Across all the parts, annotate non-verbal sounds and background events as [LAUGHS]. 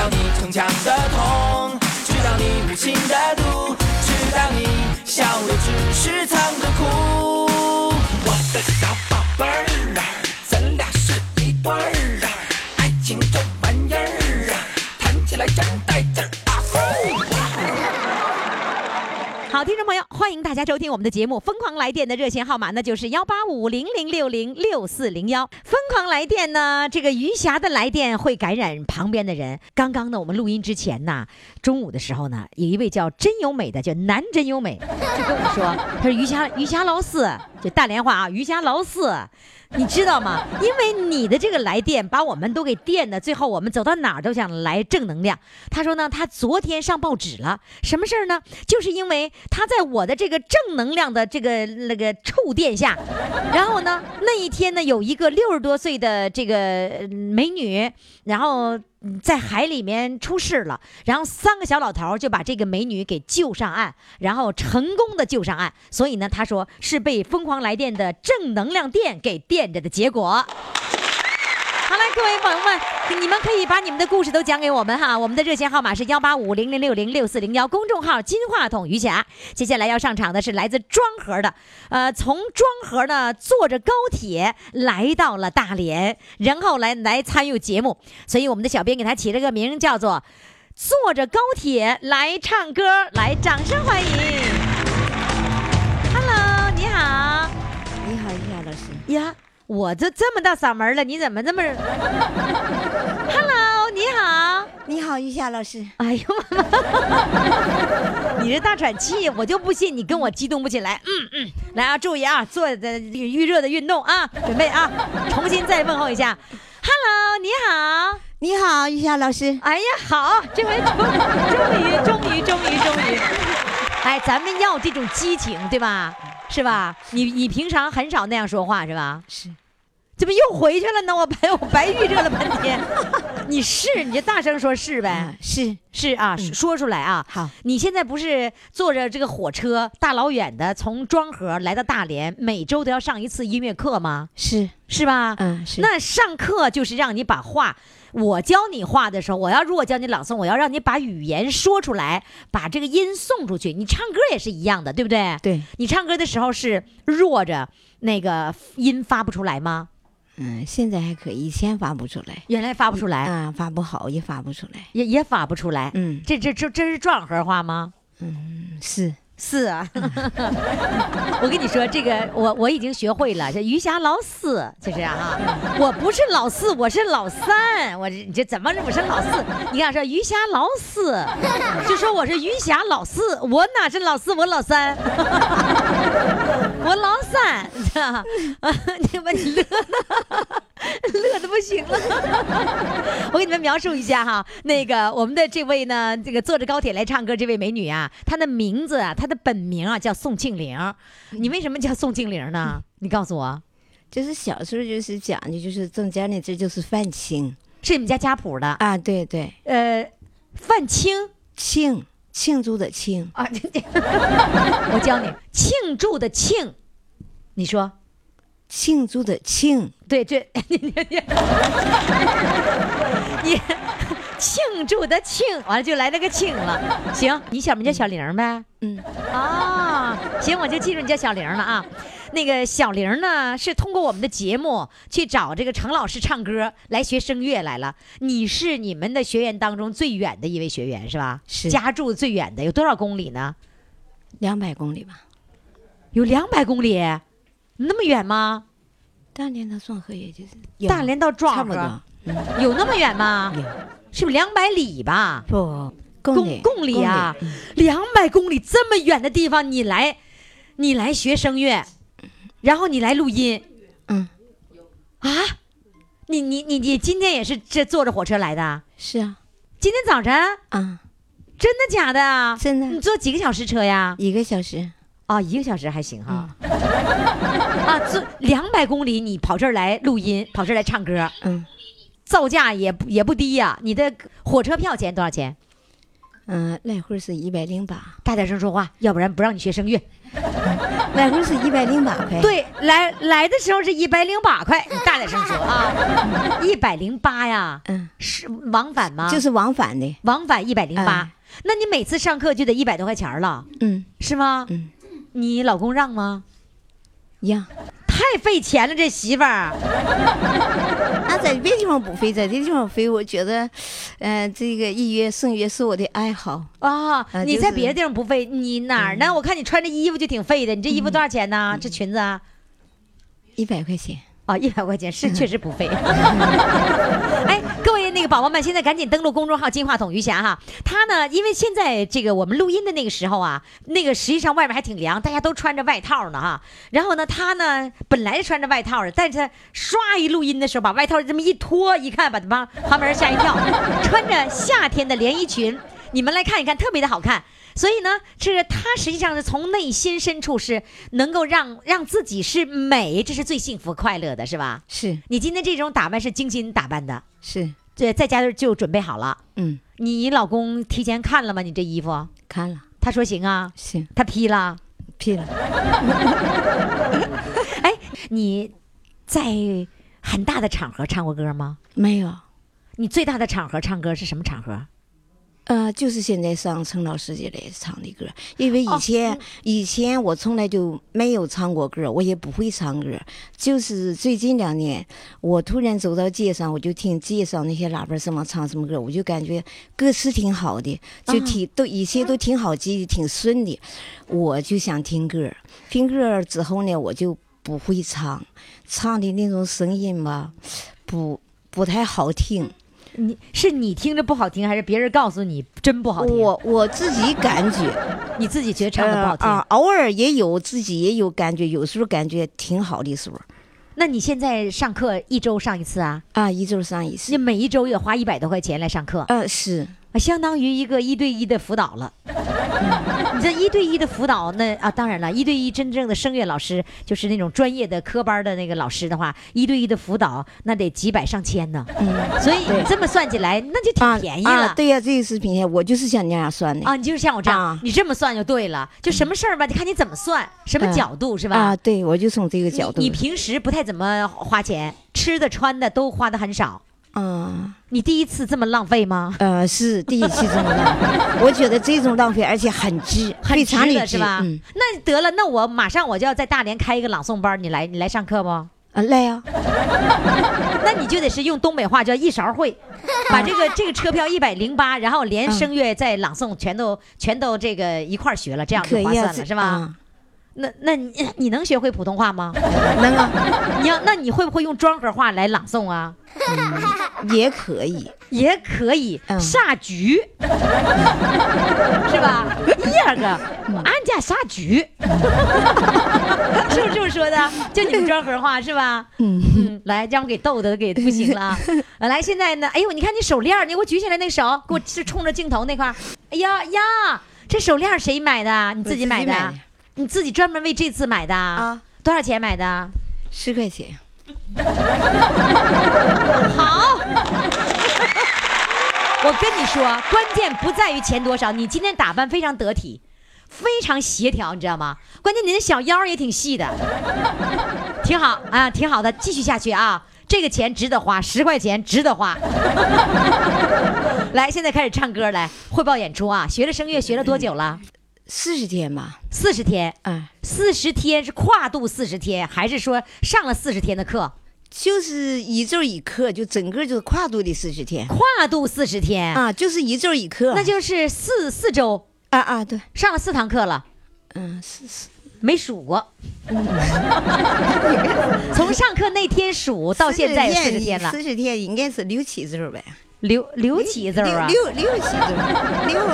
知道你逞强的痛，知道你无情的毒，知道你笑的只是藏着哭。我的小宝贝儿啊，咱俩是一对儿好，听众朋友，欢迎大家收听我们的节目《疯狂来电》的热线号码那，就是幺八五零零六零六四零幺。疯狂来电呢，这个余霞的来电会感染旁边的人。刚刚呢，我们录音之前呢，中午的时候呢，有一位叫真优美的，叫南真优美，就跟我们说，他说余霞余霞老四，就大连话啊，余霞老四。你知道吗？因为你的这个来电，把我们都给电的，最后我们走到哪儿都想来正能量。他说呢，他昨天上报纸了，什么事儿呢？就是因为他在我的这个正能量的这个那个触电下，然后呢，那一天呢，有一个六十多岁的这个美女，然后。在海里面出事了，然后三个小老头就把这个美女给救上岸，然后成功的救上岸。所以呢，他说是被疯狂来电的正能量电给电着的结果。各位朋友们，你们可以把你们的故事都讲给我们哈。我们的热线号码是幺八五零零六零六四零幺，公众号金话筒余霞。接下来要上场的是来自庄河的，呃，从庄河呢坐着高铁来到了大连，然后来来参与节目，所以我们的小编给他起了个名叫做“坐着高铁来唱歌”，来，掌声欢迎。Hello，你好。你好，于霞老师。呀，我这这么大嗓门了，你怎么这么？Hello，你好。你好，玉霞老师。哎呦妈妈，你这大喘气，我就不信你跟我激动不起来。嗯嗯，来啊，注意啊，做的预热的运动啊，准备啊，重新再问候一下。Hello，你好。你好，玉霞老师。哎呀，好，这回终终于终于终于终于，哎，咱们要这种激情，对吧？是吧？你你平常很少那样说话，是吧？是。怎么又回去了呢？我白我白预热了半天。[LAUGHS] 你是你就大声说是呗嗯，？是是啊，说出来啊。好你现在不是坐着这个火车大老远的从庄河来到大连，每周都要上一次音乐课吗？是，是吧？嗯是。那上课就是让你把话，我教你话的时候，我要如果教你朗诵，我要让你把语言说出来，把这个音送出去。你唱歌也是一样的，对不对？对，你唱歌的时候是弱着，那个音发不出来吗？嗯，现在还可以，以前发不出来。原来发不出来，啊，发不好也发不出来。也也发不出来。嗯这这这这是壮河话吗？嗯，是。是啊，[LAUGHS] 我跟你说，这个我我已经学会了，这余霞老四就这样啊，我不是老四，我是老三，我这你这怎么我是老四？你看说余霞老四，就说我是余霞老四，我哪是老四，我老三，我老三？啊你把你乐的。乐的不行了，[LAUGHS] 我给你们描述一下哈，那个我们的这位呢，这个坐着高铁来唱歌这位美女啊，她的名字啊，她的本名啊叫宋庆龄。你为什么叫宋庆龄呢？你告诉我，就是小时候就是讲的，就是正家呢，这就是范青是你们家家谱的？啊，对对，呃，范青庆庆祝的庆，啊，[LAUGHS] 我教你，庆祝的庆，你说。庆祝的庆，对这，你 [LAUGHS] 你你，你庆祝的庆，完了就来了个庆了。行，你小名叫小玲呗？嗯，啊，行，我就记住你叫小玲了啊。那个小玲呢，是通过我们的节目去找这个程老师唱歌来学声乐来了。你是你们的学员当中最远的一位学员是吧？是家住最远的，有多少公里呢？两百公里吧。有两百公里，那么远吗？大连到壮河也就是大连到壮河有那么远吗？有是不是两百里吧？不公公里公里啊公里，两百公里这么远的地方，你来，你来学声乐，然后你来录音嗯，啊？你你你你今天也是这坐着火车来的啊？是啊，今天早晨啊，真的假的啊？真的你坐几个小时车呀？一个小时。啊，一个小时还行哈。[LAUGHS] 啊，坐两百公里，你跑这儿来录音，跑这儿来唱歌，嗯造价也不也不低呀、你的火车票钱多少钱？嗯、来回是一百零八，大点声说话，要不然不让你学声乐。[LAUGHS] 来回是一百零八块。，对，来来的时候是一百零八块，你大点声说啊，[LAUGHS] 一百零八呀，嗯，是往返吗？就是往返的。往返一百零八哎，那你每次上课就得一百多块钱了，嗯是吗？嗯，你老公让吗？呀，太费钱了，这媳妇儿。[LAUGHS] 那，在别地方不费，在这地方费，我觉得，呃，这个一约胜约是我的爱好。啊，你在别的地方不费，你哪儿呢？我看你穿这衣服就挺费的，你这衣服多少钱呢？这裙子啊，一百块钱，啊，一百块钱是确实不费。[LAUGHS] 哎，各位那个宝宝们，现在赶紧登录公众号“金话筒余霞”哈。他呢，因为现在这个我们录音的那个时候啊，那个实际上外面还挺凉，大家都穿着外套呢哈。然后呢，他呢本来是穿着外套的，但是他唰一录音的时候，把外套这么一脱，一看把旁旁边人吓一跳，[LAUGHS] 穿着夏天的连衣裙，你们来看一看，特别的好看。所以呢，是他实际上是从内心深处是能够让让自己是美，这是最幸福快乐的，是吧？是你今天这种打扮是精心打扮的，是，对，在家就准备好了。嗯，你老公提前看了吗？你这衣服，看了，他说行啊，行，他批了。批了。[LAUGHS] 哎，你在很大的场合唱过歌吗？没有，你最大的场合唱歌是什么场合？呃，就是现在上陈老师这里唱的歌，因为以哦前、以前我从来就没有唱过歌，我也不会唱歌。就是最近两年，我突然走到街上，我就听街上那些喇叭什么唱什么歌，我就感觉歌词挺好的，就挺、都一切都挺好记，挺顺的。我就想听歌，听歌之后呢，我就不会唱，唱的那种声音吧，不不太好听。你是你听着不好听，还是别人告诉你真不好听？我我自己感觉。[LAUGHS] 你自己觉得唱的不好听。偶尔也有自己也有感觉，有时候感觉挺好的时候那你现在上课一周上一次啊？啊，一周上一次你。每一周也花一百多块钱来上课，呃，是啊相当于一个一对一的辅导了。你这一对一的辅导，那啊，当然了，一对一真正的声乐老师，就是那种专业的科班的那个老师的话，一对一的辅导那得几百上千呢。所以你这么算起来，那就啊挺便宜了。啊，对呀、这个是便宜，我就是像你那样算的啊，你就是像我这样，啊你这么算就对了。就什么事儿吧，你看你怎么算，什么嗯角度、是吧？啊，对我就从这个角度你，你平时不太怎么花钱，吃的穿的都花的很少。嗯你第一次这么浪费吗？呃，是第一次这么浪费，我觉得这种浪费而且很值，很值非常的的是吧？嗯，那得了，那我马上我就要在大连开一个朗诵班，你来你来上课不？啊，来呀、那你就得是用东北话叫一勺会，把这个这个车票一百零八，然后连嗯声乐再朗诵全都全都这个一块儿学了，这样就划算了，这是吧？啊那那你你能学会普通话吗？[LAUGHS] 能啊，你要那你会不会用庄河话来朗诵啊？也可以，也可以，嗯杀局，是吧？第二个，俺家下局，是不是这么说的？就你们庄河话是吧？嗯，嗯，来，让我给逗的给不行了。[LAUGHS] 啊来，现在呢？哎呦，你看你手链，你给我举起来那个手，给我是冲着镜头那块。哎呀呀，这手链谁买的？你自己买的？你自己专门为这次买的？啊，多少钱买的？十块钱，好，[LAUGHS] 我跟你说，关键不在于钱多少，你今天打扮非常得体，非常协调，你知道吗？关键你的小腰儿也挺细的，挺好啊，挺好的，继续下去啊。这个钱值得花，十块钱值得花。[LAUGHS] 来，现在开始唱歌来，汇报演出啊！学了声乐学了多久了？四十天吧，四十天，啊，四十天是跨度四十天，还是说上了四十天的课？就是一周一课，就整个就是跨度的四十天跨度四十天，啊，就是一周一课，那就是四四周啊啊，对，上了四堂课了，嗯，四四。没数过。[LAUGHS] 从上课那天数到现在四十天了，四十天应该是六七周呗，留留几字儿啊？六六六七周，六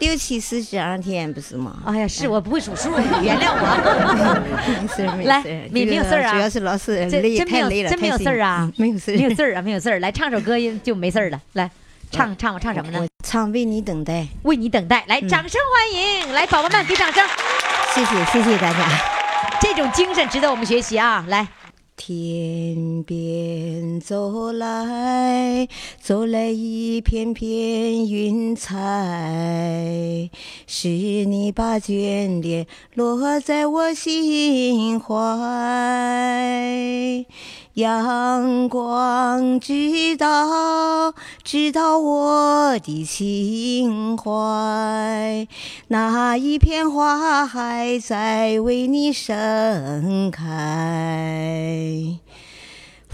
六七四十二天不是吗？哎呀，是我不会数数，你原谅我。没事没来事来，没没有事儿啊主要是老师累真没有太累了，真没有事儿啊没有事儿，没有事儿啊，没有事儿。来唱首歌就没事儿了。来，唱唱我唱什么呢？唱为你等待。为你等待，来，掌声欢迎！来，宝宝们给掌声，谢谢谢谢大家。这种精神值得我们学习啊！来，天边走来，走来一片片云彩，是你把眷恋落在我心怀。阳光知道，知道我的情怀，那一片花海在为你盛开。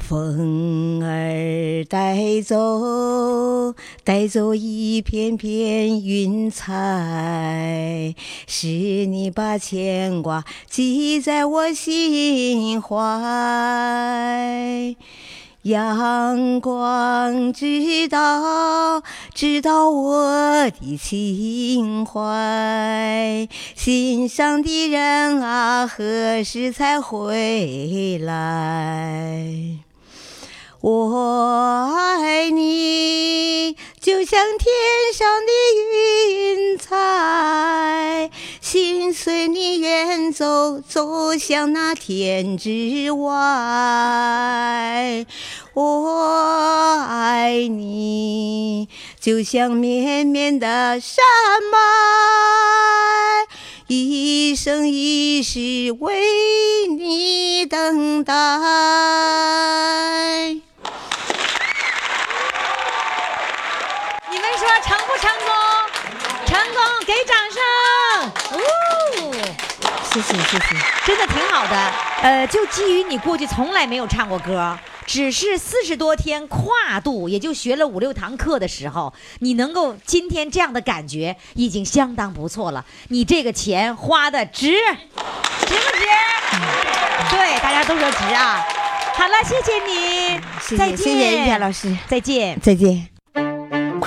风儿带走，带走一片片云彩，是你把牵挂记在我心怀。阳光知道，知道我的情怀，心上的人啊，何时才回来？我爱你，就像天上的云彩，心随你远走，走向那天之外。我爱你，就像绵绵的山脉，一生一世为你等待。你们说成不成功？成功，给掌声！哦，谢谢谢谢。真的挺好的。呃，就基于你过去从来没有唱过歌，只是四十多天跨度，也就学了五六堂课的时候，你能够今天这样的感觉，已经相当不错了。你这个钱花的值，值不值？对，大家都说值啊。好了，谢谢你，再见，谢谢谢谢于霞老师，再见。再见。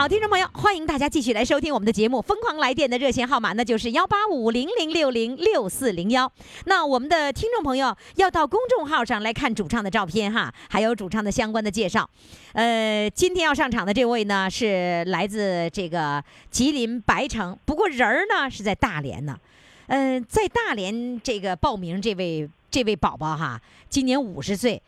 好，听众朋友，欢迎大家继续来收听我们的节目。疯狂来电的热线号码那，就是幺八五零零六零六四零幺。那我们的听众朋友要到公众号上来看主唱的照片哈，还有主唱的相关的介绍。呃，今天要上场的这位呢，是来自这个吉林白城，不过人儿呢是在大连呢。嗯、在大连这个报名这位这位宝宝哈，今年五十岁，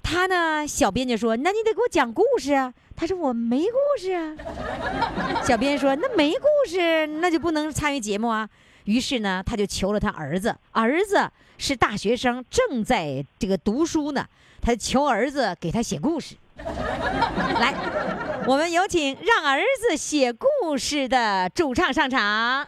他呢，小编就说：“那你得给我讲故事啊。”他说：“我没故事啊。[LAUGHS] ”小编说：“那没故事，那就不能参与节目啊。”于是呢，他就求了他儿子，儿子是大学生，正在这个读书呢，他求儿子给他写故事。[LAUGHS] 来，我们有请让儿子写故事的主唱上场。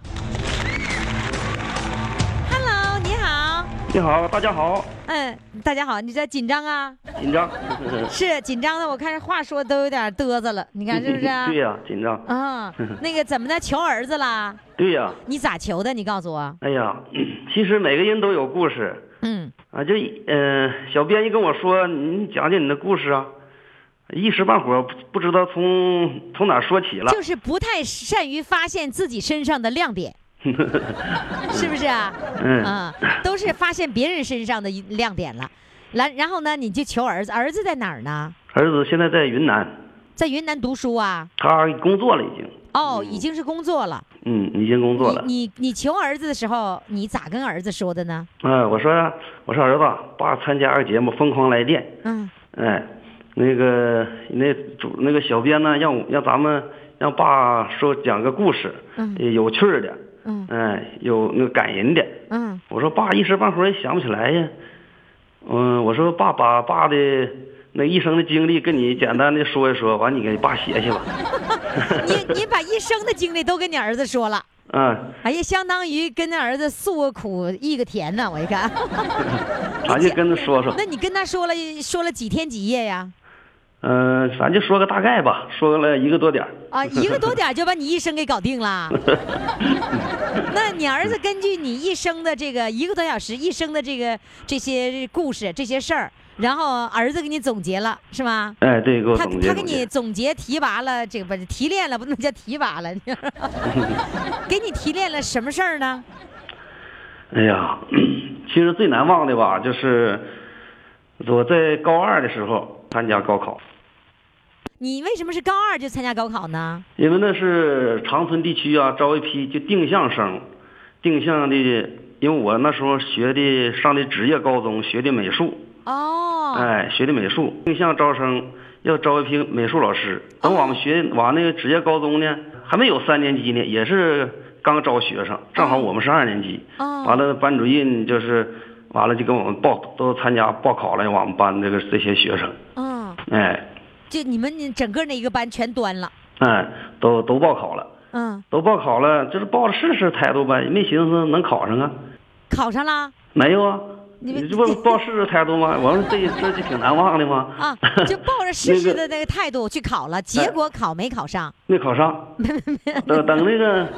Hello，你好。你好，大家好，嗯，大家好，你这紧张啊？紧张，[LAUGHS] 是紧张的，我看话说都有点嘚瑟了，你看是不是啊？[LAUGHS] 对呀、紧张，啊，[LAUGHS] 那个怎么的，求儿子啦？对呀、你咋求的？你告诉我。哎呀，[CLEARS THROAT] 其实每个人都有故事嗯，啊，就嗯、呃小编一跟我说，你讲讲你的故事啊，一时半会儿不不知道从从哪说起了，就是不太善于发现自己身上的亮点，[LAUGHS] 是不是啊？嗯啊，都是发现别人身上的一亮点了。来然后呢，你就求儿子，儿子在哪儿呢？儿子现在在云南，在云南读书啊？他工作了已经，哦，已经是工作了。嗯，已经工作了。你你你求儿子的时候，你咋跟儿子说的呢？啊，我说我说儿子，爸参加个节目《疯狂来电》，嗯哎，那个那主那个小编呢，让我让咱们让爸说讲个故事，嗯呃有趣儿的，嗯哎，有那个感人的。嗯我说爸一时半会儿也想不起来呀。嗯，我说爸把爸的那一生的经历跟你简单的说一说，完你给爸写写吧。[LAUGHS] 你你把一生的经历都跟你儿子说了。嗯，哎呀，相当于跟那儿子诉个苦，议个甜呢。我一看，[LAUGHS] 咱就跟他说说，[LAUGHS] 那你跟他说了说了几天几夜呀？嗯、咱就说个大概吧，说了一个多点儿。啊，一个多点儿 [LAUGHS] 就把你一生给搞定了。[LAUGHS] 那你儿子根据你一生的这个一个多小时一生的这个这些故事这些事儿，然后儿子给你总结了，是吗？哎，对，给我他总结他他给你总结。总结提拔了，这个不是提炼了，不能叫提拔了，[LAUGHS] 给你提炼了什么事儿呢？哎呀，其实最难忘的吧，就是我在高二的时候参加高考，你为什么是高二就参加高考呢？因为那是长春地区啊招一批就定向生，定向的，因为我那时候学的上的职业高中，学的美术，哦，哎，学的美术，定向招生要招一批美术老师。等我们学完那个职业高中呢，还没有三年级呢，也是刚招学生，正好我们是二年级。哦完了，班主任就是完了就给我们报都参加报考了，我们班这个这些学生，嗯，哎就你们整个那一个班全端了，哎，都都报考了，嗯，都报考了，就是抱着试试态度呗，也没寻思能考上啊，考上了没有啊。你这不报试试态度吗？我说这 [LAUGHS] 这就挺难忘的吗？啊，就抱着 [LAUGHS] 试试的那个态度去考了，结果考没考上？没考上，[LAUGHS] 等等那个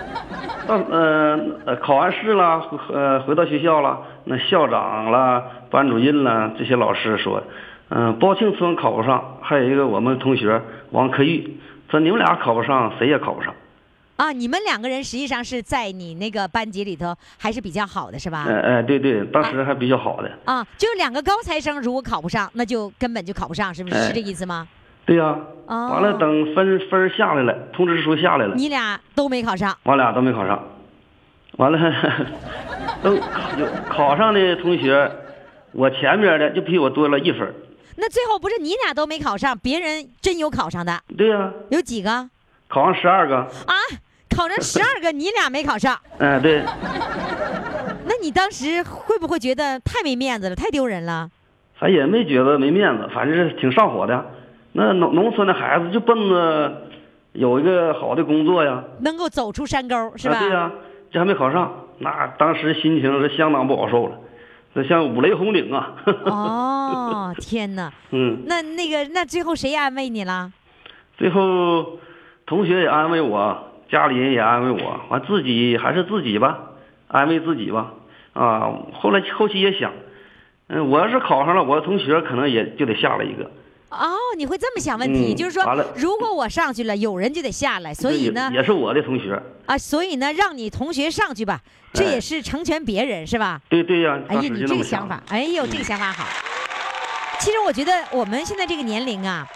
到呃呃考完试了，呃回到学校了，那校长了、班主任了这些老师说，嗯、包庆村考不上，还有一个我们同学王克玉，说你们俩考不上，谁也考不上。啊，你们两个人实际上是在你那个班级里头还是比较好的，是吧？哎哎，对对，当时还比较好的。啊，就是两个高材生如果考不上，那就根本就考不上，是不是？哎是这意思吗？对呀、哦完了等分分下来了，通知书下来了，你俩都没考上，我俩都没考上。完了，[LAUGHS] 都有考上的同学，我前面的就比我多了一分儿。那最后不是你俩都没考上，别人真有考上的，对呀、有几个啊？考上十二个。啊考上十二个，你俩没考上，嗯，对，那你当时会不会觉得太没面子了，太丢人了？反正也没觉得没面子，反正是挺上火的。那农农村的孩子就奔着有一个好的工作呀，能够走出山沟，是吧？啊对呀、这还没考上，那当时心情是相当不好受了，这像五雷轰顶啊。哦，[LAUGHS] 天哪！嗯，那那个，那最后谁安慰你了？最后同学也安慰我，家里人也安慰我，完自己还是自己吧，安慰自己吧。啊，后来后期也想，嗯，我要是考上了，我同学可能也就得下来一个。哦，你会这么想问题，嗯就是说，如果我上去了，有人就得下来，所以呢，也也是我的同学。啊，所以呢，让你同学上去吧，这哎也是成全别人，是吧？对对呀、哎呀，你这个想法，哎呦，这个想法好。其实我觉得我们现在这个年龄啊，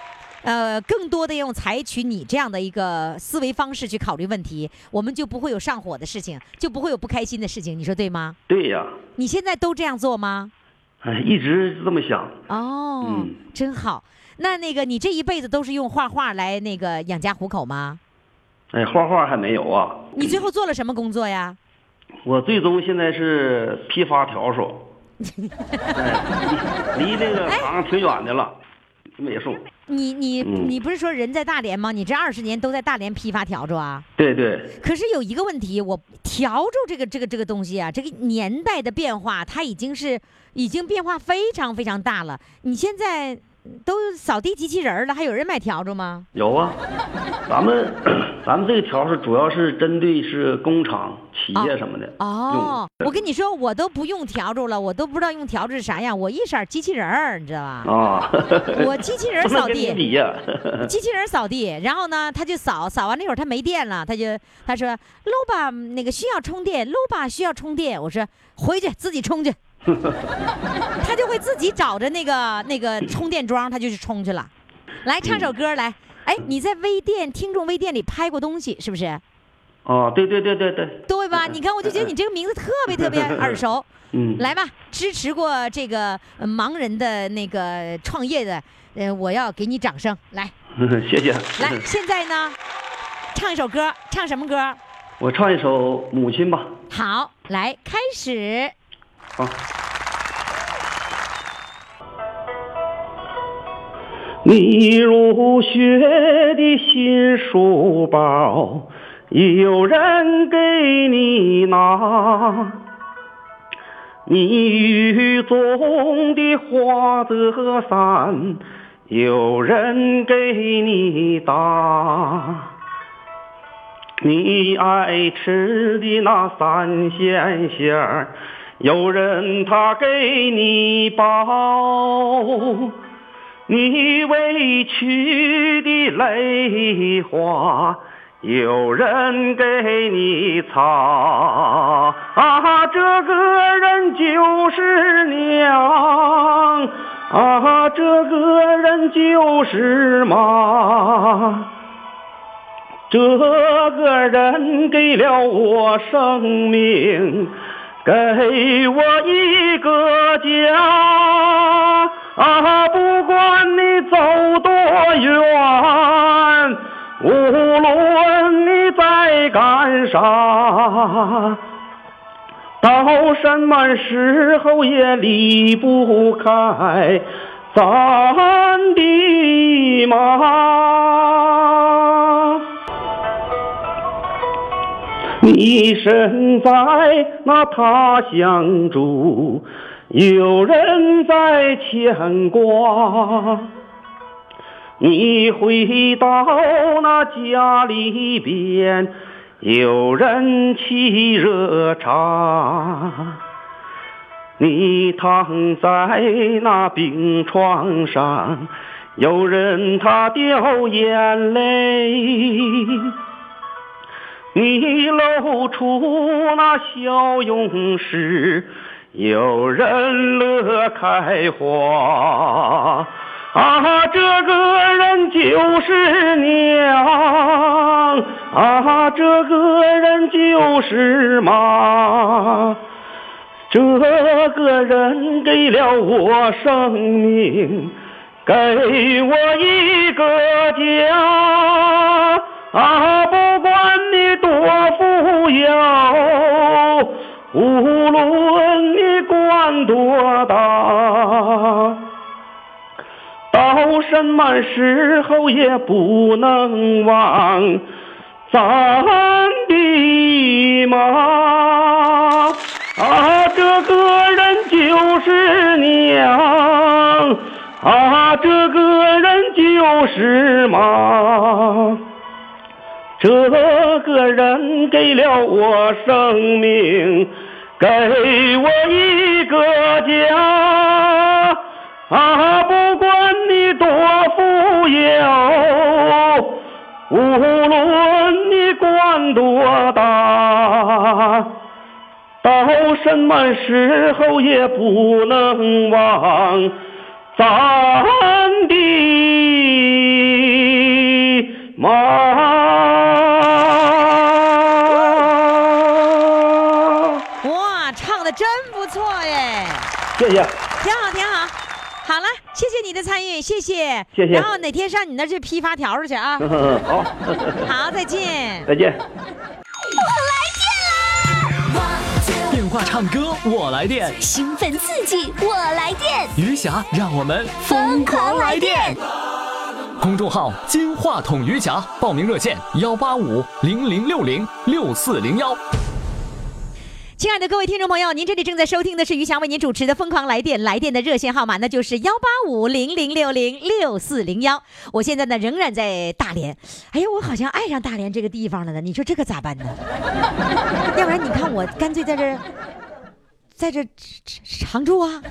呃，更多的用采取你这样的一个思维方式去考虑问题，我们就不会有上火的事情，就不会有不开心的事情，你说对吗？对呀、你现在都这样做吗？哎，一直这么想。哦，嗯真好。那那个，你这一辈子都是用画画来那个养家糊口吗？哎，画画还没有啊。你最后做了什么工作呀？我最终现在是批发笤帚，[LAUGHS] 哎，离离那个行挺远的了，美术。你你嗯你不是说人在大连吗？你这二十年都在大连批发笤帚啊？对对，可是有一个问题，我笤帚这个这个这个东西啊，这个年代的变化，它已经是已经变化非常非常大了。你现在都扫地机器人儿了，还有人买笤帚吗？有啊。咱们 [CLEARS THROAT] 咱们这个笤帚主要是针对是工厂、企业什么的哦，用我跟你说，我都不用笤帚了，我都不知道用笤帚是啥样，我一色机器人儿，你知道吧？啊。[LAUGHS] 我机器人扫地。机器人扫地，然后呢，他就扫，扫完那会儿他没电了，他就他说搂吧，那个需要充电，搂吧需要充电。我说回去自己充去，[LAUGHS] 他就会自己找着那个那个充电桩，他就去充去了。来唱首歌来，哎，你在微店听众微店里拍过东西是不是？哦，对对对对对，对吧？[LAUGHS] 你看，我就觉得你这个名字特别特别耳熟。[LAUGHS] 嗯，来吧，支持过这个呃盲人的那个创业的，呃，我要给你掌声。来，谢谢。来，现在呢，唱一首歌，唱什么歌？我唱一首《母亲》吧。好，来开始。好。你入学的新书包，有人给你拿。你雨中的花折伞，有人给你打。你爱吃的那三鲜馅儿，有人他给你抱，你委屈的泪花。有人给你擦，啊，这个人就是娘，啊，这个人就是妈，这个人给了我生命，给我一个家，啊，不管你走多远。无论你在干啥，到什么时候也离不开咱的妈。你身在那他乡住，有人在牵挂。你回到那家里边，有人沏热茶。你躺在那病床上，有人他掉眼泪。你露出那笑容时，有人乐开花。啊，这个人就是娘，啊，这个人就是妈，这个人给了我生命，给我一个家，啊，不管你多富有，无论你官多大。到什么时候也不能忘咱的妈啊！这个人就是娘啊！这个人就是妈，这个人给了我生命，给我一个家。啊，不管你多富有，无论你官多大，到什么时候也不能忘咱的妈。耶！谢谢。挺好，挺好。好了，谢谢你的参与，谢谢。谢谢然后哪天上你那儿去批发条子去啊？嗯，好，[LAUGHS] 好，再见。再见。电话唱歌我来电，兴奋刺激，我来电，余霞让我们疯狂来电。公众号“金话筒余霞”，报名热线：幺八五零零六零六四零幺。亲爱的各位听众朋友，您这里正在收听的是于翔为您主持的《疯狂来电》，来电的热线号码那就是幺八五零零六零六四零幺。我现在呢仍然在大连，哎呀，我好像爱上大连这个地方了呢。你说这可咋办呢？[LAUGHS] 要不然你看我干脆在这儿，在这儿常住啊。[LAUGHS]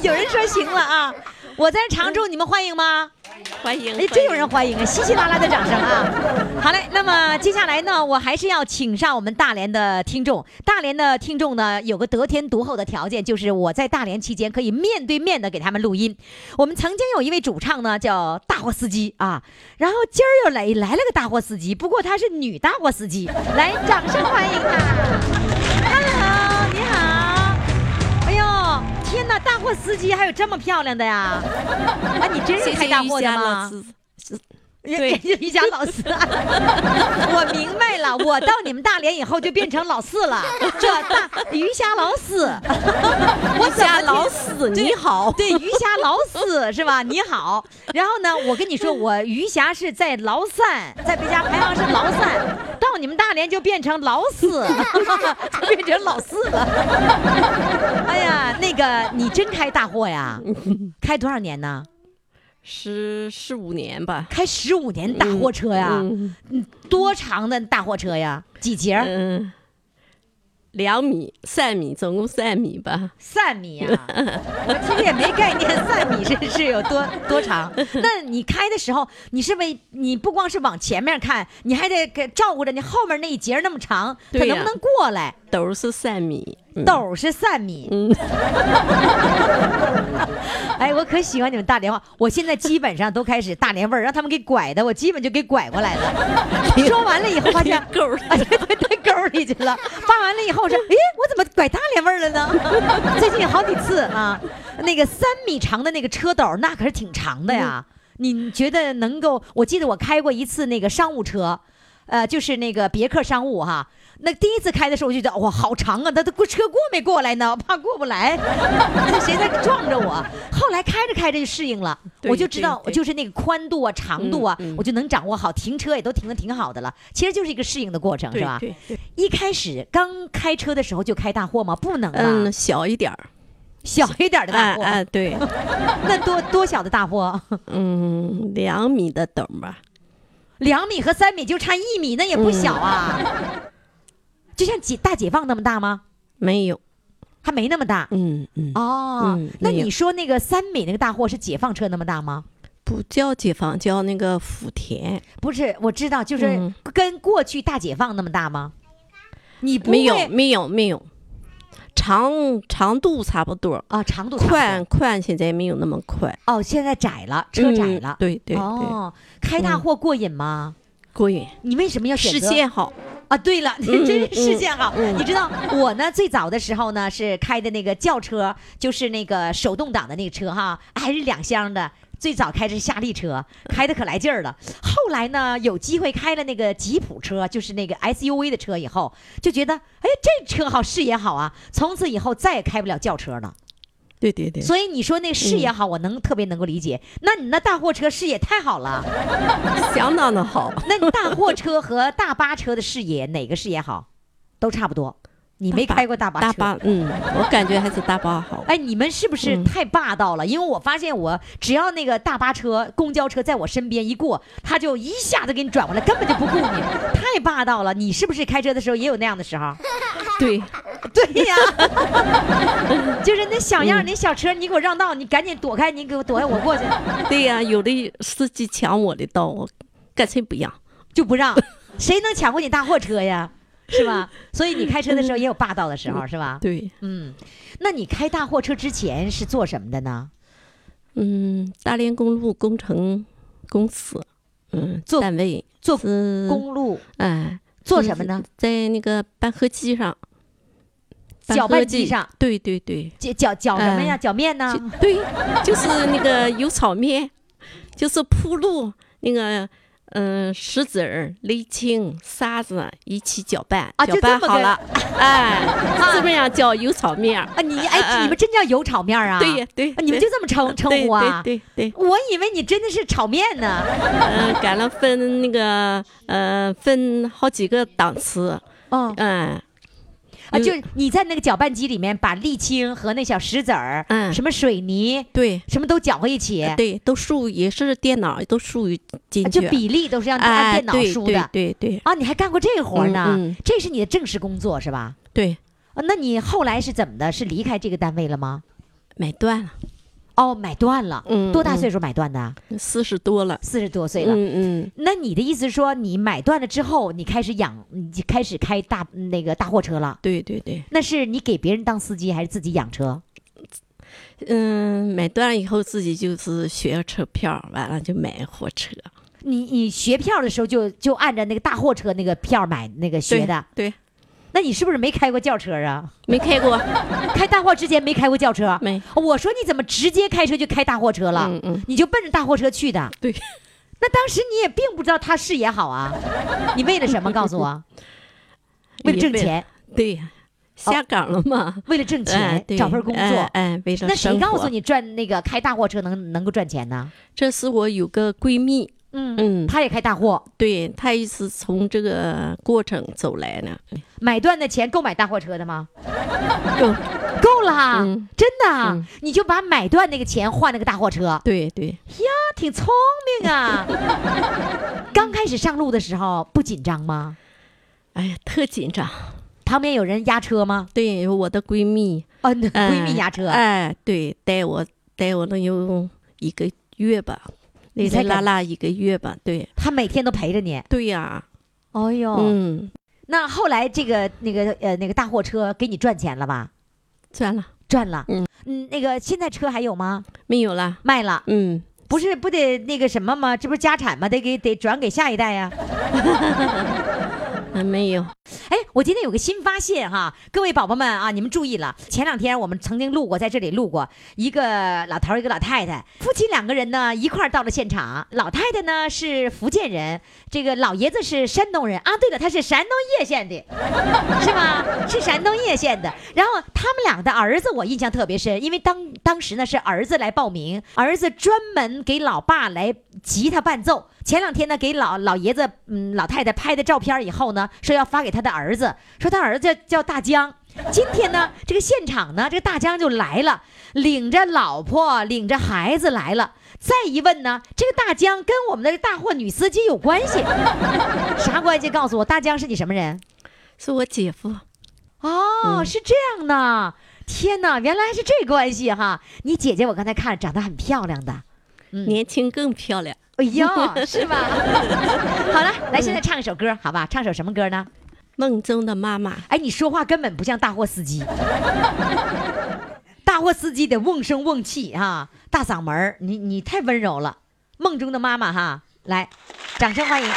有人说行了啊，我在这常住，你们欢迎吗？欢迎，哎，真有人欢迎啊！稀稀拉拉的掌声啊！[LAUGHS] 好嘞，那么接下来呢，我还是要请上我们大连的听众。大连的听众呢，有个得天独厚的条件，就是我在大连期间可以面对面的给他们录音。我们曾经有一位主唱呢，叫大货司机啊，然后今儿又来来了个大货司机，不过她是女大货司机，来，掌声欢迎她。大货司机还有这么漂亮的呀？啊，你真是开大货的吗？对，于霞老四，[LAUGHS] 我明白了，我到你们大连以后就变成老四了。这大鱼虾老四，[LAUGHS] 我怎么老四你好，对，鱼虾老四是吧？你好。然后呢，我跟你说，我余霞是在老三，在别家排行是老三，到你们大连就变成老四，[LAUGHS] 就变成老四了。哎呀，那个你真开大货呀？开多少年呢？十十五年吧，开十五年大货车呀，嗯嗯，多长的大货车呀？几节两米、三米，总共三米吧。三米啊，我其实也没概念，三米是是有多多长？那你开的时候，你是为你不光是往前面看，你还得给照顾着你后面那一节那么长，它能不能过来？斗是三米，嗯斗是三米。嗯 [LAUGHS] 哎，我可喜欢你们大连话，我现在基本上都开始大连味儿，让他们给拐的，我基本就给拐过来了。[LAUGHS] 说完了以后发现 [LAUGHS] 沟里去了。发完了以后说，哎，我怎么拐大连味儿了呢？最近好几次啊，那个三米长的那个车斗，那可是挺长的呀。你觉得能够？我记得我开过一次那个商务车，呃，就是那个别克商务哈。那第一次开的时候，我就觉得哇，好长啊！他他过车过没过来呢？我怕过不来，这谁在撞着我？后来开着开着就适应了，我就知道，就是那个宽度啊、长度啊，我就能掌握好，停车也都停的挺好的了。其实就是一个适应的过程，是吧？对对，一开始刚开车的时候就开大货吗？不能吧？嗯，小一点儿。小一点的大货，哎哎，对，[LAUGHS] 那多多小的大货？嗯，两米的斗吧。两米和三米就差一米，那也不小啊。就像解大解放那么大吗？没有，还没那么大。嗯嗯，哦，嗯那你说那个三米那个大货是解放车那么大吗？不叫解放，叫那个福田，不是，我知道，就是嗯。跟过去大解放那么大吗？你不没有没有没有，长长度差不多，啊，长度差不多。宽宽现在没有那么宽，哦，现在窄了，车窄嗯了。对对对，哦，开大货过瘾吗？过瘾，你为什么要选视择线好，啊，对了，嗯真是视线好。嗯你知道我呢，最早的时候呢是开的那个轿车，就是那个手动挡的那个车哈，还是两厢的。最早开的是夏利车，开的可来劲儿了。后来呢，有机会开了那个吉普车，就是那个 SUV 的车以后，就觉得哎，这车好，视野好啊。从此以后再也开不了轿车了。对对对，所以你说那视野好，我能特别能够理解。那你那大货车视野太好了。相当的好，[LAUGHS] 那你大货车和大巴车的视野哪个视野好？都差不多。你没开过大巴车？大巴，嗯，我感觉还是大巴好，哎，你们是不是嗯太霸道了？因为我发现我只要那个大巴车、公交车在我身边一过，他就一下子给你转过来，根本就不顾你，太霸道了。你是不是开车的时候也有那样的时候？对，对呀，[LAUGHS] 就是那小样儿，那小车，你给我让道，你赶紧躲开，你给我躲开，我过去对呀、有的司机抢我的道，我干脆不让。就不让，谁能抢过你大货车呀？是吧？所以你开车的时候也有霸道的时候，是吧？对，嗯，那你开大货车之前是做什么的呢？嗯，大连公路工程公司，嗯，做单位做是公路哎，做什么呢？在那个拌河机上，搅拌机上，对对对，搅搅搅什么呀？嗯搅面呢？对，就是那个油炒面，就是铺路那个。嗯，石子儿、沥青、沙子一起搅拌，啊搅拌好了，[LAUGHS] 哎，这么样叫油炒面儿。啊，你哎，嗯你们真叫油炒面啊？对呀，对，啊你们就这么称称呼啊？对对对对，我以为你真的是炒面呢。嗯，改了分那个呃，分好几个档次，嗯嗯，啊，有就你在那个搅拌机里面把沥青和那小石子儿，嗯什么水泥，对什么都搅和一起，对，都输也是电脑都输入进啊去，就比例都是让按哎，电脑输的。对对对啊，你还干过这个活呢？这是你的正式工作是吧？对，啊，那你后来是怎么的？是离开这个单位了吗？买断了，哦，买断了。嗯嗯多大岁数买断的？四十多了，四十多岁了。嗯嗯，那你的意思是说，你买断了之后，你开始养，你开始开大那个大货车了？对对对，那是你给别人当司机，还是自己养车？嗯，买断了以后自己就是学车票，完了就买货车，你你学票的时候就就按照那个大货车那个票买那个学的？对，对，那你是不是没开过轿车啊？没开过，开大货之前没开过轿车？没，我说你怎么直接开车就开大货车了？嗯嗯，你就奔着大货车去的？对，那当时你也并不知道他视野好啊，你为了什么？告诉我，[LAUGHS] 为了挣钱，对呀，下岗了嘛，为了挣哎钱，对找份工作。哎，哎为了那谁告诉你赚那个开大货车能能够赚钱呢？这是我有个闺蜜，嗯。嗯。他也开大货，对他也是从这个过程走来的，买断的钱够买大货车的吗？够，够了啊，嗯。真的你就把买断那个钱换那个大货车，对对，呀挺聪明啊。[LAUGHS] 刚开始上路的时候不紧张吗？哎呀，特紧张，旁边有人压车吗？对，我的闺蜜，闺蜜压车。哎，对，带我带我能有一个月吧，你才拉拉一个月吧，对，他每天都陪着你。对呀，哦呦，嗯，那后来这个那个呃那个大货车给你赚钱了吧？赚了，赚了。嗯嗯，那个现在车还有吗？没有了，卖了。嗯，不是不得那个什么吗？这不是家产吗？得给得转给下一代呀、[LAUGHS] 还没有，哎，我今天有个新发现哈，各位宝宝们啊，你们注意了。前两天我们曾经录过，在这里录过一个老头，一个老太太，夫妻两个人呢一块儿到了现场。老太太呢是福建人，这个老爷子是山东人啊。对了，他是山东叶县的，是吗？是山东叶县的。然后他们俩的儿子我印象特别深，因为当当时呢是儿子来报名，儿子专门给老爸来吉他伴奏。前两天呢，给老老爷子、嗯老太太拍的照片以后呢，说要发给他的儿子，说他儿子叫叫大江。今天呢，这个现场呢，这个大江就来了，领着老婆，领着孩子来了。再一问呢，这个大江跟我们的大货女司机有关系，[LAUGHS] 啥关系？告诉我，大江是你什么人？是我姐夫，哦，是这样的。天哪，原来是这关系哈！你姐姐我刚才看长得很漂亮的，年轻更漂亮，哎呦，是吧？[LAUGHS] 好了，来，现在唱一首歌，好吧？唱首什么歌呢？梦中的妈妈，哎，你说话根本不像大货司机，[LAUGHS] 大货司机得瓮声瓮气哈，大嗓门儿你你太温柔了。梦中的妈妈哈，来，掌声欢迎。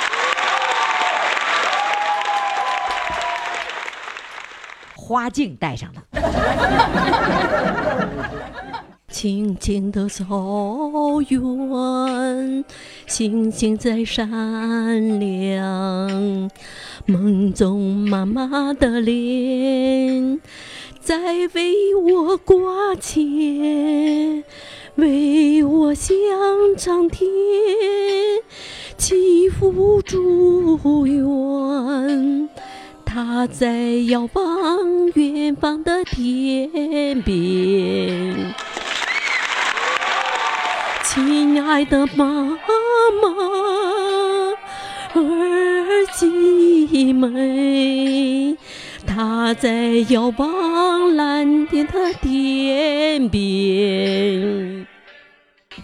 花镜戴上了，[LAUGHS] 青青的草原，星星在闪亮，梦中妈妈的脸在为我挂牵，为我向苍天祈福祝愿。他在遥望远方的天边，亲爱的妈妈，儿媳妹，她在遥望蓝天的天边。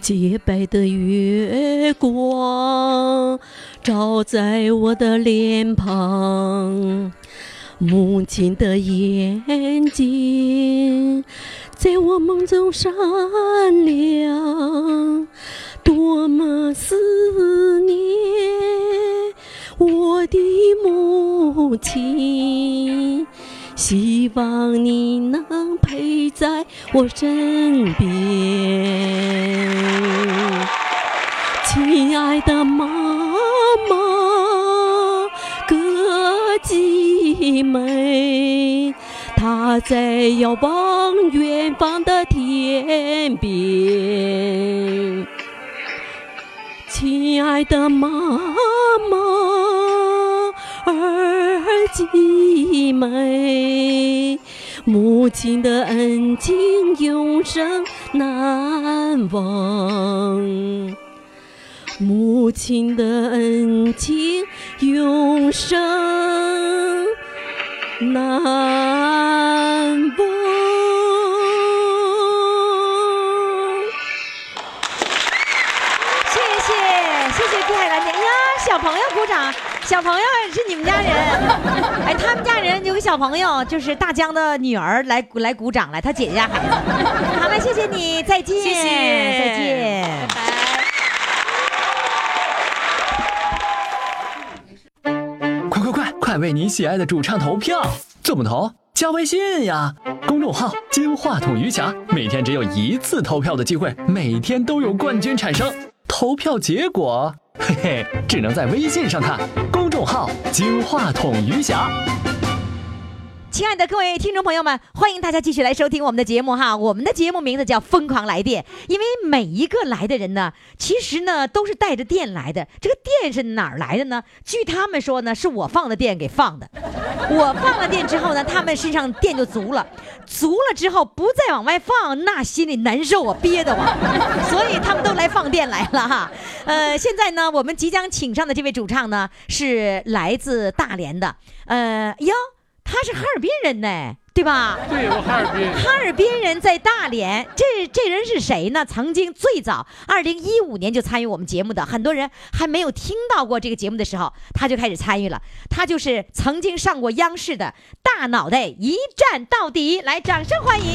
洁白的月光照在我的脸庞，母亲的眼睛在我梦中闪亮，多么思念我的母亲。希望你能陪在我身边，亲爱的妈妈，歌姬妹，她在遥远方的天边。亲爱的妈妈，儿媳妹，母亲的恩情永生难忘，母亲的恩情永生难忘。小朋友是你们家人，[LAUGHS] 哎，他们家人有个小朋友，就是大江的女儿来来鼓掌来，他姐姐家孩子。好了，谢谢你，再见，谢谢再见，快快快，快为你喜爱的主唱投票！怎么投？加微信呀，公众号“金话筒余霞”，每天只有一次投票的机会，每天都有冠军产生。投票结果，嘿嘿，只能在微信上看。公众号“金话筒余霞”。亲爱的各位听众朋友们，欢迎大家继续来收听我们的节目哈。我们的节目名字叫《疯狂来电》，因为每一个来的人呢，其实呢都是带着电来的。这个电是哪儿来的呢？据他们说呢，是我放的电给放的。我放了电之后呢，他们身上电就足了，足了之后不再往外放，那心里难受啊，憋得慌。所以他们都来放电来了哈。呃，现在呢，我们即将请上的这位主唱呢，是来自大连的，呃哟。他是哈尔滨人呢，对吧？对我哈尔滨，哈尔滨人在大连，这这人是谁呢？曾经最早二零一五年就参与我们节目的，很多人还没有听到过这个节目的时候，他就开始参与了。他就是曾经上过央视的《大脑袋一站到底》，来，掌声欢迎！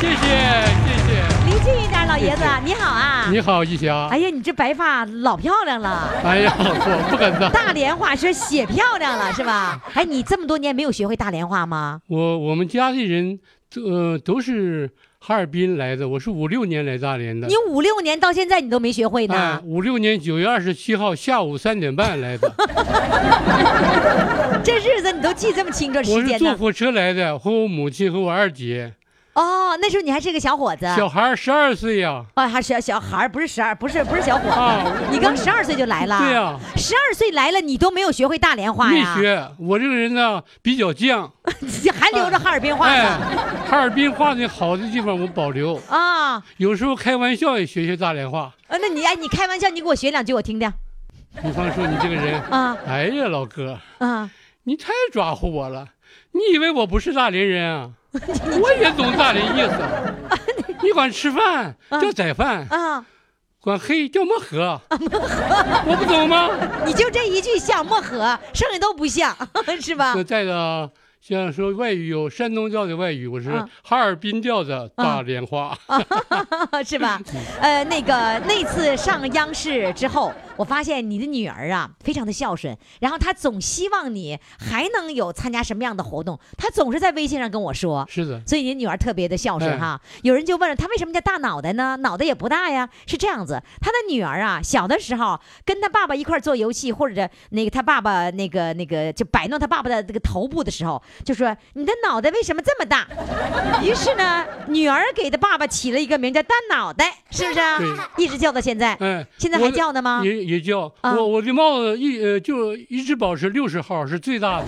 谢谢谢谢。离近一点，老爷子，你好啊！你好，一霞。哎呀，你这白发老漂亮了，哎呀，我不敢当。大连话说写漂亮了是吧？哎，你这么多年没有学会大连话吗？我我们家里人，呃，都是哈尔滨来的，我是五六年来大连的你。五六年到现在你都没学会哎呢，，五六年九月二十七号下午三点半来的，[LAUGHS] 这日子你都记这么清楚我时间呢？是坐火车来的，和我母亲和我二姐，哦，那时候你还是个小伙子，小孩十二岁呀。啊，还是小孩儿，不是十二，不是不是小伙子，啊你刚十二岁就来了，对呀十二岁来了，你都没有学会大连话没？学，我这个人呢比较犟，[LAUGHS] 还留着哈尔滨话哎呢？，哈尔滨话的好的地方我保留，啊，有时候开玩笑也学学大连话。啊那你哎，你开玩笑，你给我学两句我听听比方说你这个人，啊哎呀，老哥，啊！你太抓唬我了！你以为我不是大连人啊？[LAUGHS] 我也懂大的意思。你管吃饭叫宰饭，啊，管黑叫漠河，我不懂吗？你就这一句像漠河，剩下都不像，[LAUGHS] 是吧那？再的，像说外语有山东调的外语，我是啊哈尔滨调的大连话。[LAUGHS] 是吧？呃，那个那次上央视之后，我发现你的女儿啊，非常的孝顺，然后她总希望你还能有参加什么样的活动，她总是在微信上跟我说。是的，所以你女儿特别的孝顺哎哈。有人就问了，她为什么叫大脑袋呢？脑袋也不大呀。是这样子，她的女儿啊，小的时候跟她爸爸一块做游戏，或者那个她爸爸那个那个就摆弄她爸爸的这个头部的时候，就说你的脑袋为什么这么大？[LAUGHS] 于是呢，女儿给的爸爸起了一个名叫大脑袋，是不是啊？一直叫到现在。哎，现在还叫呢吗？也也叫啊我我的帽子一呃就一直保持六十号是最大的，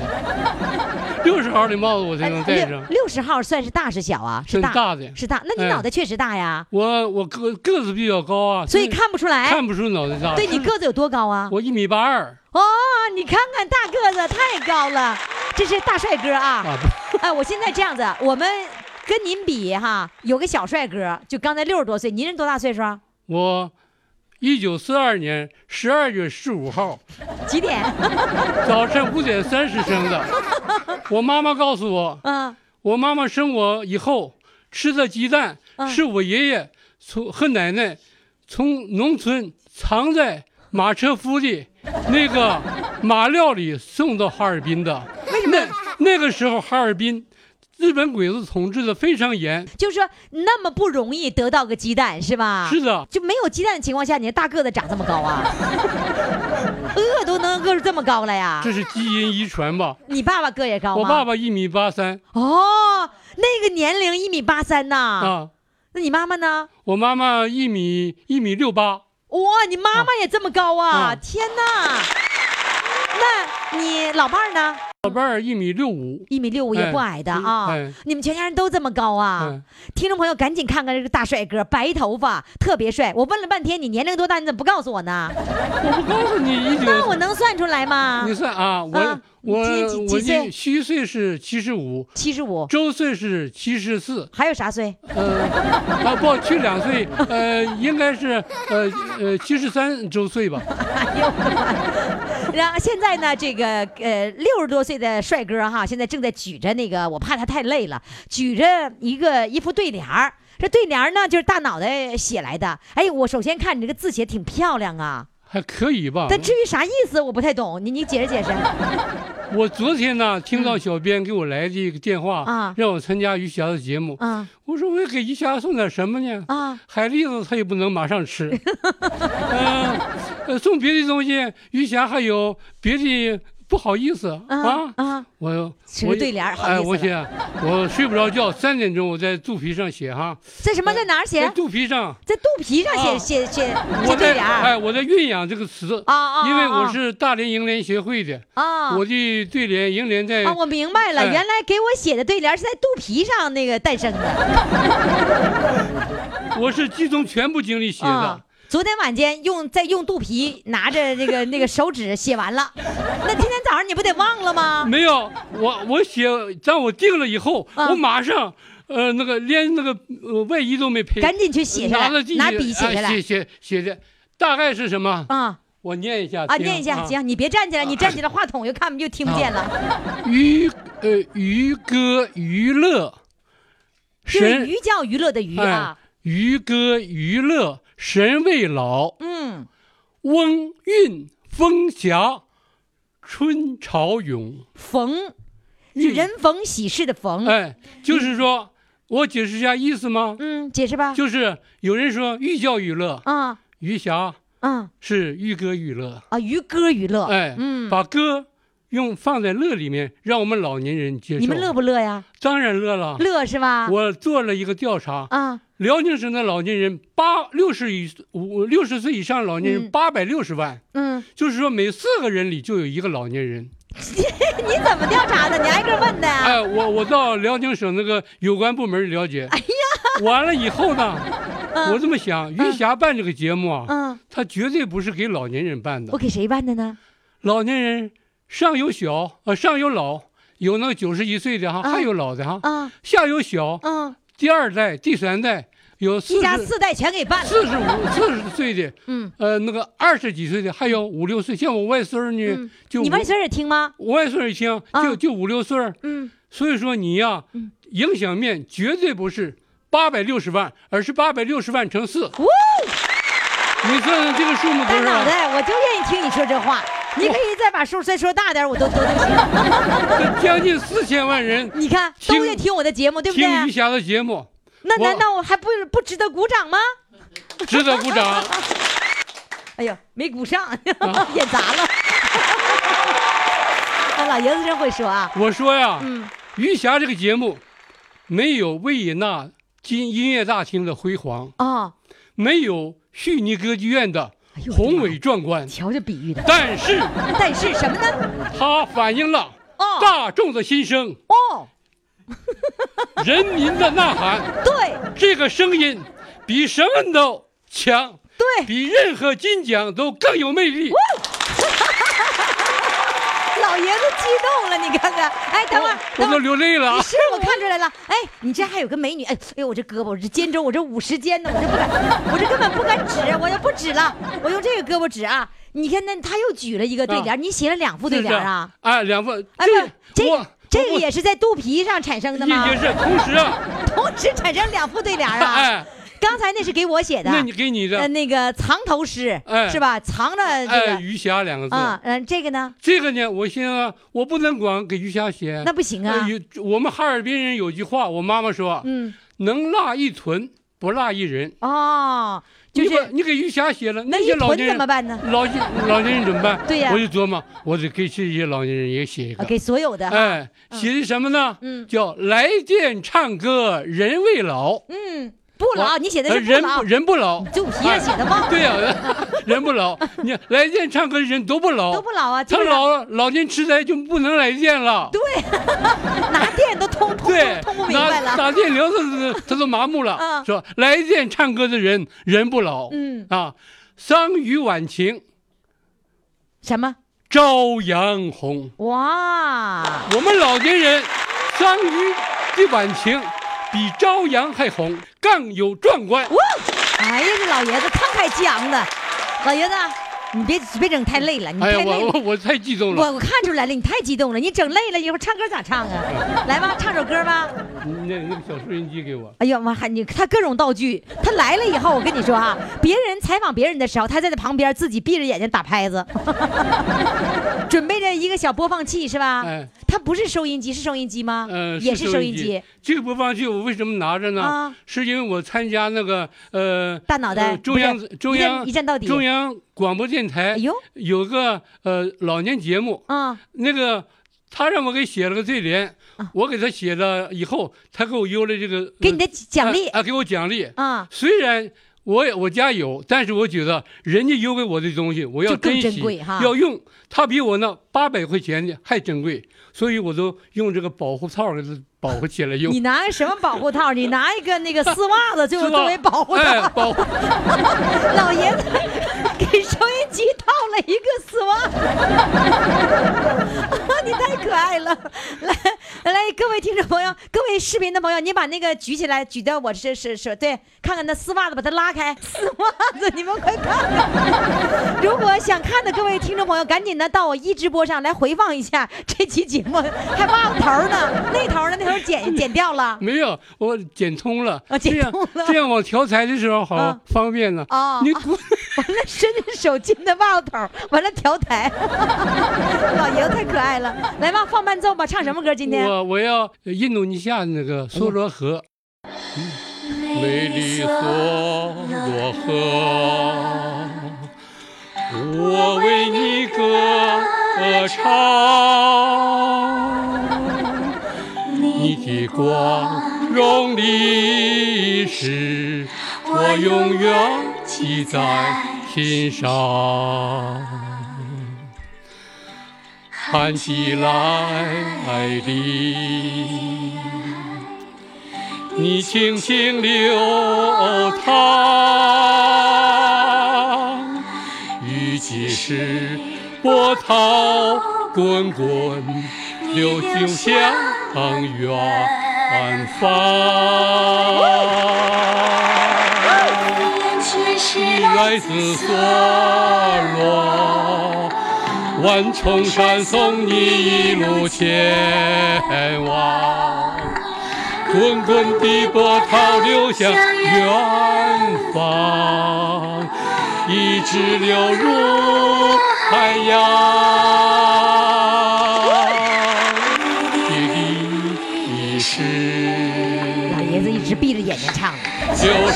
[LAUGHS] 六十号的帽子我才能戴上。六十号算是大是小啊？是大，是大的是大。那你哎脑袋确实大呀，我我个个子比较高啊，所以看不出来。看不出脑袋大。对你个子有多高啊？我一米八二哦，你看看大个子太高了，这是大帅哥啊！啊，哎，我现在这样子，我们跟您比哈，有个小帅哥，就刚才六十多岁，您是多大岁数啊？我一九四二年十二月十五号几点？[LAUGHS] 早晨五点三十生的。我妈妈告诉我，嗯，我妈妈生我以后吃的鸡蛋嗯是我爷爷从和奶奶从农村藏在马车夫的那个马料理送到哈尔滨的。那那个时候哈尔滨，日本鬼子统治的非常严。就是说那么不容易得到个鸡蛋是吧？是的，就没有鸡蛋的情况下，你的大个子长这么高啊？[LAUGHS] 饿都能饿出这么高来呀？这是基因遗传吧？你爸爸个也高吗？我爸爸一米八三哦，那个年龄一米八三呐。啊，那你妈妈呢？我妈妈一米一米六八。哇，你妈妈也这么高啊！啊天哪！那你老伴儿呢？老伴儿一米六五，一米六五也不矮的啊！哎哎你们全家人都这么高啊！嗯听众朋友，赶紧看看这个大帅哥，白头发，特别帅。我问了半天，你年龄多大？你怎么不告诉我呢？我不告诉你那我能算出来吗你？算啊，我、啊我几几几我岁虚岁是七十五，七十五，周岁是七十四，还有啥岁？呃，啊不，去两岁，呃，应该是呃呃七十三周岁吧。[LAUGHS] 哎呦我的妈！[LAUGHS] 然后现在呢，这个呃六十多岁的帅哥哈，现在正在举着那个，我怕他太累了，举着一个一副对联儿。这对联儿呢，就是大脑袋写来的。哎，我首先看你这个字写挺漂亮啊，还可以吧。但至于啥意思我不太懂，你你解释解释。[LAUGHS] 我昨天呢，听到小编给我来的一个电话，啊让我参加于霞的节目。啊我说我要给于霞送点什么呢？啊，海蛎子她也不能马上吃，嗯，[LAUGHS] 呃送别的东西，于霞还有别的不好意思啊啊。啊！我我写对联好哎，我写，我睡不着觉，三点钟我在肚皮上写哈，在什么在哪儿在写？肚皮上，在肚皮上写啊写写写对联哎，我在酝酿这个词啊啊！因为我啊是大连楹联协会的，啊我的对联楹联在啊，我明白了，哎原来给我写的对联是在肚皮上那个诞生的。[LAUGHS] 我是集中全部精力写的啊，昨天晚间用在用肚皮拿着那个 [LAUGHS] 那个手指写完了，那今天早上你不得忘了吗？没有，我我写，在我定了以后，啊。我马上，呃，那个连那个呃外衣都没配，赶紧去写下来拿笔写下来。哎写写写的，大概是什么？啊。我念一下啊，念一下，行，你别站起来，你站起来话筒又看不就听不见了，娱呃娱歌娱乐，是神。寓教于乐的娱啊。哎，娱歌娱乐，神未老，嗯，翁韵风霞，春潮涌。逢是人逢喜事的逢，哎，就是说，我解释一下意思吗？嗯，解释吧，就是有人说寓教于乐，啊。余霞啊。是寓歌于乐，啊，于歌于乐，哎，嗯，把歌用放在乐里面，让我们老年人接受。你们乐不乐呀？当然乐了。乐是吧？我做了一个调查，啊，辽宁省的老年人八六十以五六十岁以上老年人嗯八百六十万，嗯，就是说每四个人里就有一个老年人。[LAUGHS] 你怎么调查的？你挨个问的呀？哎，我我到辽宁省那个有关部门了解。哎呀，完了以后呢，[LAUGHS] 我这么想，余霞办这个节目啊，嗯，他绝对不是给老年人办的。我给谁办的呢？老年人上有小，呃，上有老，有那个九十一岁的哈，啊还有老的哈，啊，下有小，嗯，第二代、第三代有四十、一家四代全给办了。四十五、四十岁的，嗯，呃，那个二十几岁的，还有五六岁，像我外孙儿呢，嗯就你外孙儿也听吗？我外孙也听啊就就五六岁儿，嗯，所以说你呀，影响面绝对不是八百六十万，而是八百六十万乘四。呜，你算算这个数目多大少？脑袋，我就愿意听你说这话。你可以再把数再说大点，我都都都行。这将近四千万人你看，听都在听我的节目，对不对？听余霞的节目，那难道我还不不值得鼓掌吗？值得鼓掌。[LAUGHS] 哎呦，没鼓上，[LAUGHS] 演砸了。[LAUGHS] 啊，老爷子真会说啊。我说呀，嗯余霞这个节目没有维也纳金音乐大厅的辉煌，哦，没有悉尼歌剧院的宏伟壮观，瞧这比喻的。但是。[LAUGHS] 但是什么呢？它反映了哦。大众的心声，哦，[LAUGHS] 人民的呐喊。对。这个声音比什么都强，对，比任何金奖都更有魅力。动了，你看看。哎，等会儿，我都。流泪了啊！是我看出来了，哎，你这还有个美女，哎，哎呦，我这胳膊，我这肩周，我这五十肩呢，我这不敢，我这根本不敢指，我就不指了，我用这个胳膊指啊。你看，那他又举了一个对联，你写了两副对联啊？哎，两副，哎，不，这个这个也是在肚皮上产生的吗是同时啊，[LAUGHS] 同时产生两副对联啊？哎，刚才那是给我写的，那你给你呃的，那个藏头诗哎是吧？藏着这哎，个余霞两个字。啊，嗯，这个呢，这个呢，我现在我不能光给余霞写，那不行啊呃。有我们哈尔滨人有句话，我妈妈说，嗯，能落一屯，不落一人。哦，就是你给余霞写了，那些老年人怎么办呢？老年老年人怎么办？对呀我就琢磨，我得给这些老年人也写一个。啊给所有的，哎，写的什么呢？嗯叫来电唱歌人未老。嗯，不老，你写的呃人是不老，人不老。[LAUGHS] 就皮上写的 [LAUGHS] 对呀、人不老。你来电唱歌的人都不老，都不老啊，基他老了，老年痴呆就不能来电了。对，[LAUGHS] 拿电都通通对，通不明白了，打电铃他他都麻木了，嗯是吧？来电唱歌的人人不老，嗯啊，桑榆晚晴什么？朝阳红。哇，我们老年人，桑榆的晚晴比朝阳还红，更有壮观。哇，哎呀，这老爷子慷慨激昂的，老爷子，你别别整太累了，你太累了。我我我太激动了。我我看出来了，你太激动了，你整累了，一会儿唱歌咋唱啊？来吧，唱首歌吧。那那个小收音机给我。哎呀妈，还你他各种道具，他来了以后，我跟你说啊，别人采访别人的时候，他在那旁边自己闭着眼睛打拍子，[LAUGHS] 准备着一个小播放器是吧？哎他不是收音机，是收音机吗？呃，也是收收音机。。这个播放器我为什么拿着呢？啊是因为我参加那个呃大脑袋呃中央中央一站一站到底中央广播电台有个呃老年节目，啊，那个他让我给写了个对联，啊我给他写了以后，他给我邮了这个给你的奖励。啊啊给我奖励。啊，虽然我也我家有，但是我觉得人家邮给我的东西，我要珍惜，要用。他比我那八百块钱的还珍贵，所以我都用这个保护套给它保护起来用。你拿个什么保护套？你拿一个那个丝袜子，就 [LAUGHS] 作为保护套。保护。[LAUGHS] 老爷子给收音机套了一个丝袜。[LAUGHS] 你太可爱了！来来，各位听众朋友，各位视频的朋友，你把那个举起来，举到我这，是是，对，看看那丝袜子，把它拉开。丝袜子，你们快看。如果想看的各位听众朋友，赶紧的到我一直播上来回放一下这期节目，还挖个头呢，那头呢，那头。剪剪掉了。[LAUGHS] 没有，我剪通了，啊剪通了这样我调台的时候好啊方便呢。啊你滚！完了，伸着手进的袜子头，完了调台，[LAUGHS] 老爷子太可爱了。来吧，放伴奏吧，唱什么歌？今天我我要印度尼西亚那个梭罗河，美丽梭罗河，我为你歌唱，你的光荣历史，我永远记在心上。看起来的，你轻轻流淌，雨季时波涛滚滚，流就向远方。来自梭罗。万重山送你一路前往，滚滚的波涛流向远方，一直流入海洋。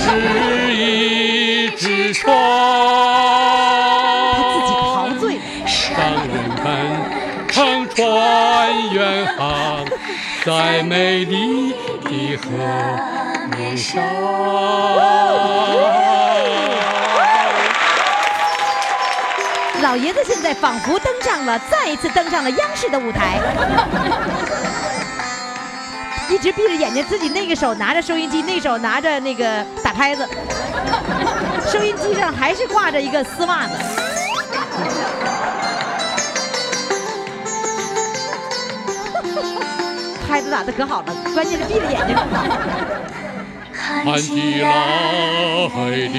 是一只船。他自己陶醉了。让人们乘船远航，在美丽的河面上。老爷子现在仿佛登上了，再一次登上了央视的舞台。一直闭着眼睛，自己那个手拿着收音机，那手拿着那个拍子，收音机上还是挂着一个丝袜子。拍子打的可好了，关键是闭着眼睛。看起来的，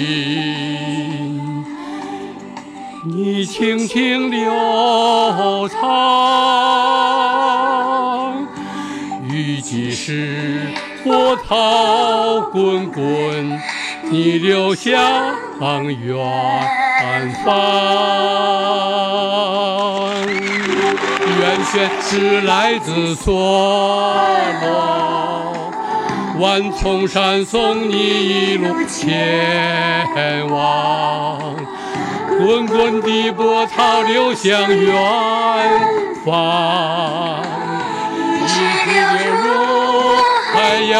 你轻轻流淌，雨季时波涛滚滚，你流向远方。源泉是来自梭罗，万重山送你一路前往，滚滚的波涛流向远方，太阳。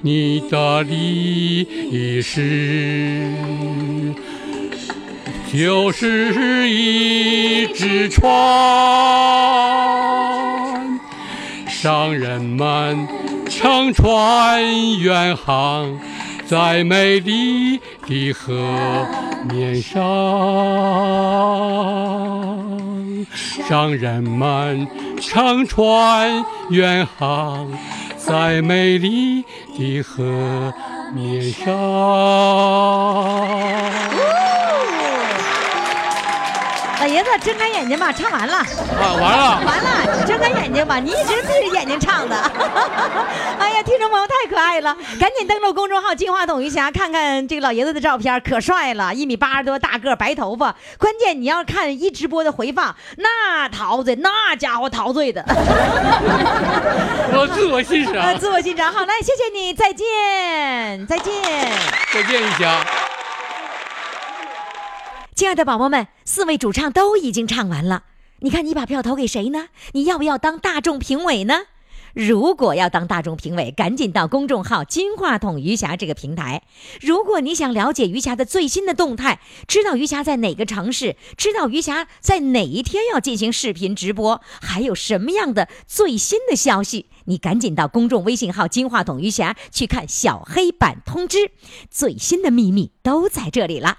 你的历史。就是一只船，商人们乘船远航，在美丽的河面上。让人们乘船远航，在美丽的河面上。睁开眼睛吧，唱完了。啊，完了。完了，你睁开眼睛吧，你一直闭着眼睛唱的。[LAUGHS] 哎呀，听众朋友太可爱了，赶紧登录公众号“金话筒余霞”，看看这个老爷子的照片，可帅了，一米八十多，大个，白头发。关键你要看一直播的回放，那陶醉，那家伙陶醉的。我 [LAUGHS] 自我欣呃，赏。自我欣赏。好，来，谢谢你，再见，再见。再见一下。亲爱的宝宝们，四位主唱都已经唱完了，你看你把票投给谁呢？你要不要当大众评委呢？如果要当大众评委，赶紧到公众号“金话筒余霞”这个平台。如果你想了解余霞的最新的动态，知道余霞在哪个城市，知道余霞在哪一天要进行视频直播，还有什么样的最新的消息，你赶紧到公众微信号“金话筒余霞”去看小黑板通知，最新的秘密都在这里了。